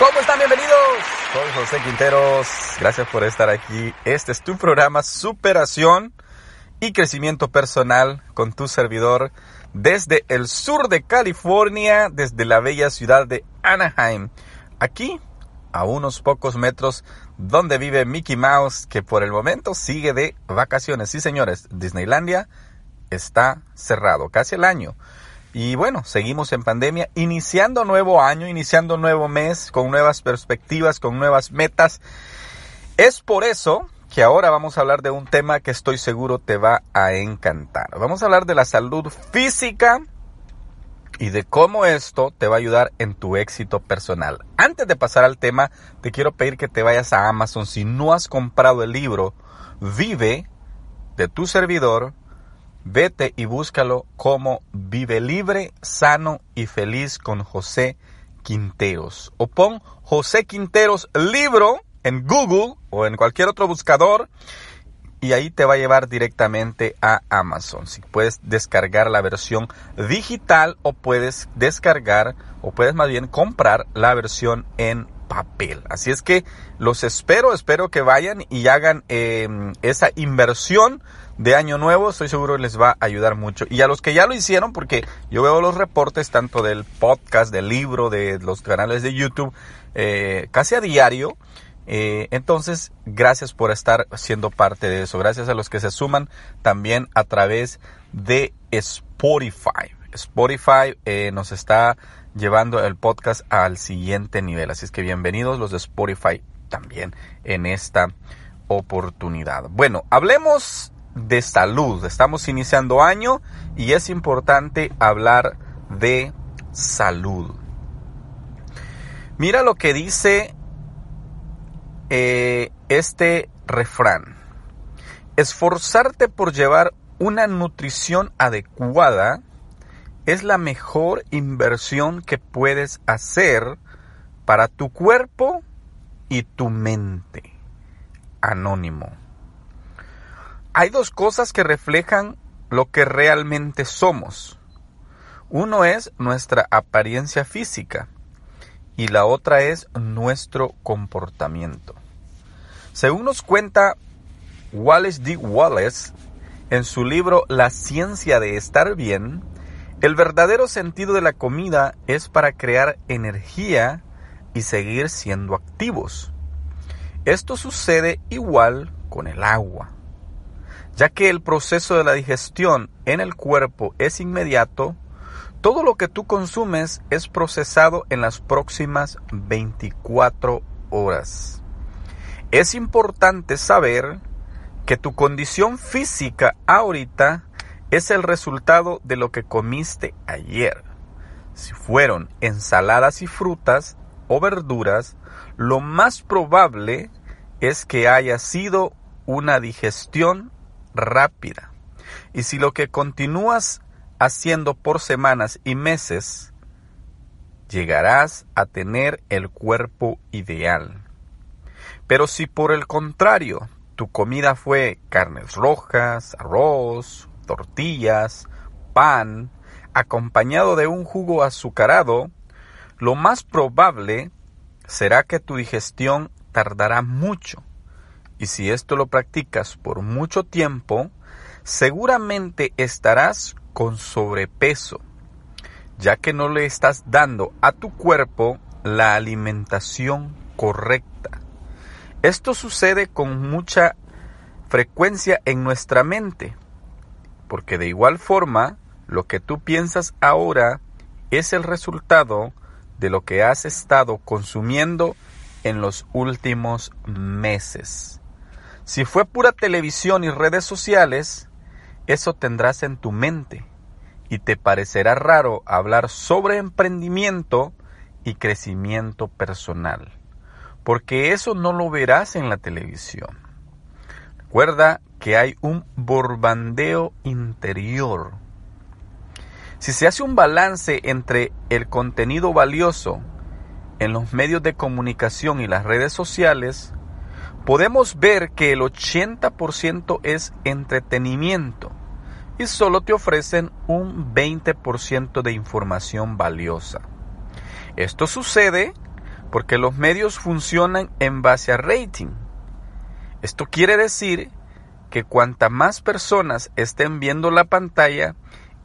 ¿Cómo están? Bienvenidos. Soy José Quinteros. Gracias por estar aquí. Este es tu programa Superación y Crecimiento Personal con tu servidor desde el sur de California, desde la bella ciudad de Anaheim. Aquí, a unos pocos metros donde vive Mickey Mouse, que por el momento sigue de vacaciones. Sí, señores, Disneylandia está cerrado casi el año. Y bueno, seguimos en pandemia, iniciando nuevo año, iniciando nuevo mes, con nuevas perspectivas, con nuevas metas. Es por eso que ahora vamos a hablar de un tema que estoy seguro te va a encantar. Vamos a hablar de la salud física y de cómo esto te va a ayudar en tu éxito personal. Antes de pasar al tema, te quiero pedir que te vayas a Amazon. Si no has comprado el libro, vive de tu servidor Vete y búscalo como Vive Libre, Sano y Feliz con José Quinteros. O pon José Quinteros libro en Google o en cualquier otro buscador y ahí te va a llevar directamente a Amazon. Si puedes descargar la versión digital o puedes descargar o puedes más bien comprar la versión en papel. Así es que los espero, espero que vayan y hagan eh, esa inversión de Año Nuevo, estoy seguro que les va a ayudar mucho. Y a los que ya lo hicieron, porque yo veo los reportes tanto del podcast, del libro, de los canales de YouTube, eh, casi a diario. Eh, entonces, gracias por estar siendo parte de eso. Gracias a los que se suman también a través de Spotify. Spotify eh, nos está llevando el podcast al siguiente nivel. Así es que bienvenidos los de Spotify también en esta oportunidad. Bueno, hablemos de salud. Estamos iniciando año y es importante hablar de salud. Mira lo que dice eh, este refrán. Esforzarte por llevar una nutrición adecuada es la mejor inversión que puedes hacer para tu cuerpo y tu mente. Anónimo hay dos cosas que reflejan lo que realmente somos. Uno es nuestra apariencia física y la otra es nuestro comportamiento. Según nos cuenta Wallace D. Wallace en su libro La ciencia de estar bien, el verdadero sentido de la comida es para crear energía y seguir siendo activos. Esto sucede igual con el agua. Ya que el proceso de la digestión en el cuerpo es inmediato, todo lo que tú consumes es procesado en las próximas 24 horas. Es importante saber que tu condición física ahorita es el resultado de lo que comiste ayer. Si fueron ensaladas y frutas o verduras, lo más probable es que haya sido una digestión rápida. Y si lo que continúas haciendo por semanas y meses, llegarás a tener el cuerpo ideal. Pero si por el contrario tu comida fue carnes rojas, arroz, tortillas, pan, acompañado de un jugo azucarado, lo más probable será que tu digestión tardará mucho y si esto lo practicas por mucho tiempo, seguramente estarás con sobrepeso, ya que no le estás dando a tu cuerpo la alimentación correcta. Esto sucede con mucha frecuencia en nuestra mente, porque de igual forma, lo que tú piensas ahora es el resultado de lo que has estado consumiendo en los últimos meses. Si fue pura televisión y redes sociales, eso tendrás en tu mente y te parecerá raro hablar sobre emprendimiento y crecimiento personal, porque eso no lo verás en la televisión. Recuerda que hay un borbandeo interior. Si se hace un balance entre el contenido valioso en los medios de comunicación y las redes sociales, podemos ver que el 80% es entretenimiento y solo te ofrecen un 20% de información valiosa. Esto sucede porque los medios funcionan en base a rating. Esto quiere decir que cuanta más personas estén viendo la pantalla,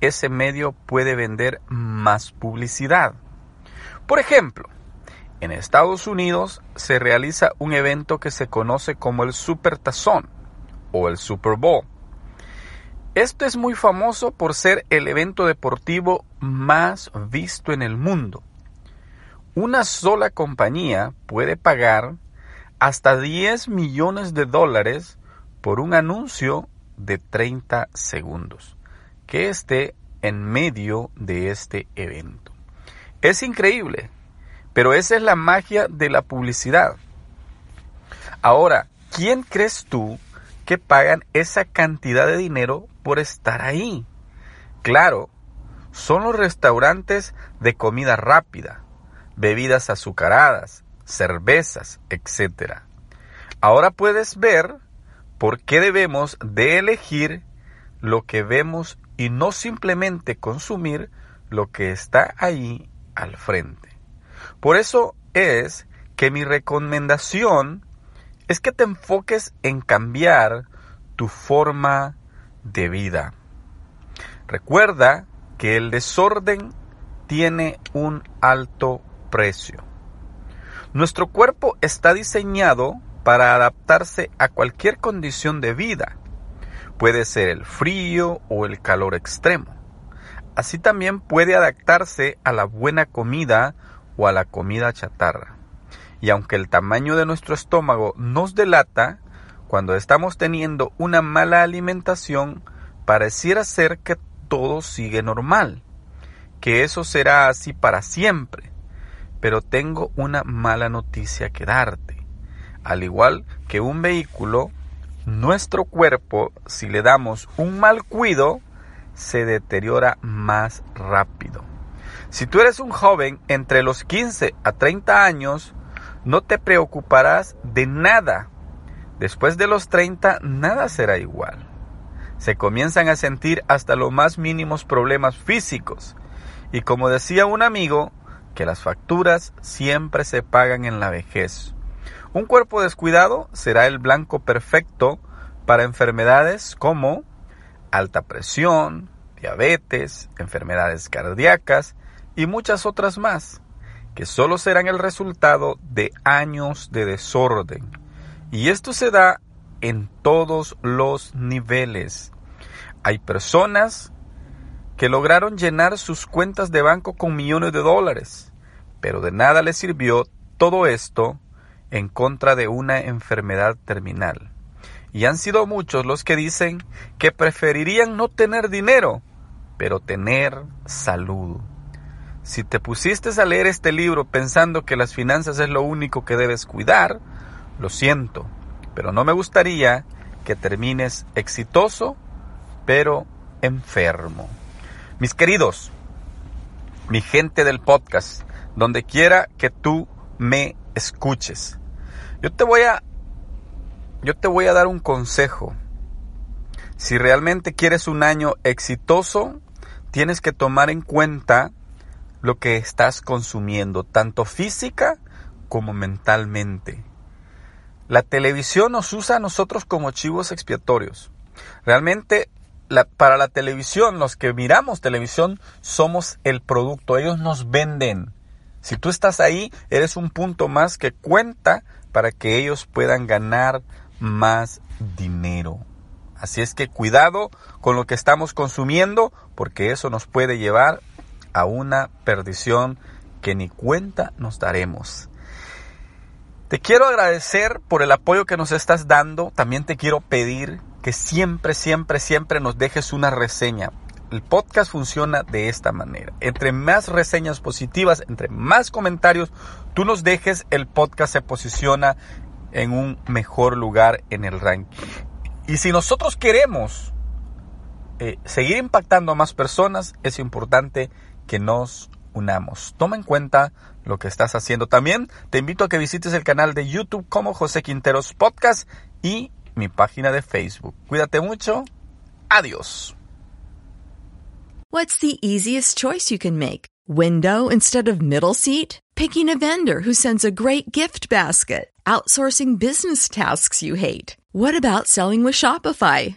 ese medio puede vender más publicidad. Por ejemplo, en Estados Unidos se realiza un evento que se conoce como el Super Tazón o el Super Bowl. Esto es muy famoso por ser el evento deportivo más visto en el mundo. Una sola compañía puede pagar hasta 10 millones de dólares por un anuncio de 30 segundos que esté en medio de este evento. Es increíble pero esa es la magia de la publicidad. Ahora, ¿quién crees tú que pagan esa cantidad de dinero por estar ahí? Claro, son los restaurantes de comida rápida, bebidas azucaradas, cervezas, etc. Ahora puedes ver por qué debemos de elegir lo que vemos y no simplemente consumir lo que está ahí al frente. Por eso es que mi recomendación es que te enfoques en cambiar tu forma de vida. Recuerda que el desorden tiene un alto precio. Nuestro cuerpo está diseñado para adaptarse a cualquier condición de vida. Puede ser el frío o el calor extremo. Así también puede adaptarse a la buena comida o a la comida chatarra. Y aunque el tamaño de nuestro estómago nos delata, cuando estamos teniendo una mala alimentación, pareciera ser que todo sigue normal, que eso será así para siempre. Pero tengo una mala noticia que darte. Al igual que un vehículo, nuestro cuerpo, si le damos un mal cuido, se deteriora más rápido. Si tú eres un joven entre los 15 a 30 años, no te preocuparás de nada. Después de los 30, nada será igual. Se comienzan a sentir hasta los más mínimos problemas físicos. Y como decía un amigo, que las facturas siempre se pagan en la vejez. Un cuerpo descuidado será el blanco perfecto para enfermedades como alta presión, diabetes, enfermedades cardíacas y muchas otras más, que solo serán el resultado de años de desorden. Y esto se da en todos los niveles. Hay personas lograron llenar sus cuentas de banco con millones de dólares, pero de nada les sirvió todo esto en contra de una enfermedad terminal. Y han sido muchos los que dicen que preferirían no tener dinero, pero tener salud. Si te pusiste a leer este libro pensando que las finanzas es lo único que debes cuidar, lo siento, pero no me gustaría que termines exitoso, pero enfermo. Mis queridos, mi gente del podcast, donde quiera que tú me escuches, yo te voy a yo te voy a dar un consejo. Si realmente quieres un año exitoso, tienes que tomar en cuenta lo que estás consumiendo, tanto física como mentalmente. La televisión nos usa a nosotros como chivos expiatorios. Realmente para la televisión, los que miramos televisión, somos el producto, ellos nos venden. Si tú estás ahí, eres un punto más que cuenta para que ellos puedan ganar más dinero. Así es que cuidado con lo que estamos consumiendo porque eso nos puede llevar a una perdición que ni cuenta nos daremos. Te quiero agradecer por el apoyo que nos estás dando. También te quiero pedir que siempre, siempre, siempre nos dejes una reseña. El podcast funciona de esta manera. Entre más reseñas positivas, entre más comentarios tú nos dejes, el podcast se posiciona en un mejor lugar en el ranking. Y si nosotros queremos eh, seguir impactando a más personas, es importante que nos unamos. Toma en cuenta lo que estás haciendo. También te invito a que visites el canal de YouTube como José Quinteros Podcast y mi página de Facebook. Cuídate mucho. Adiós. What's the easiest choice you can make? Window instead of middle seat? Picking a vendor who sends a great gift basket? Outsourcing business tasks you hate? What about selling with Shopify?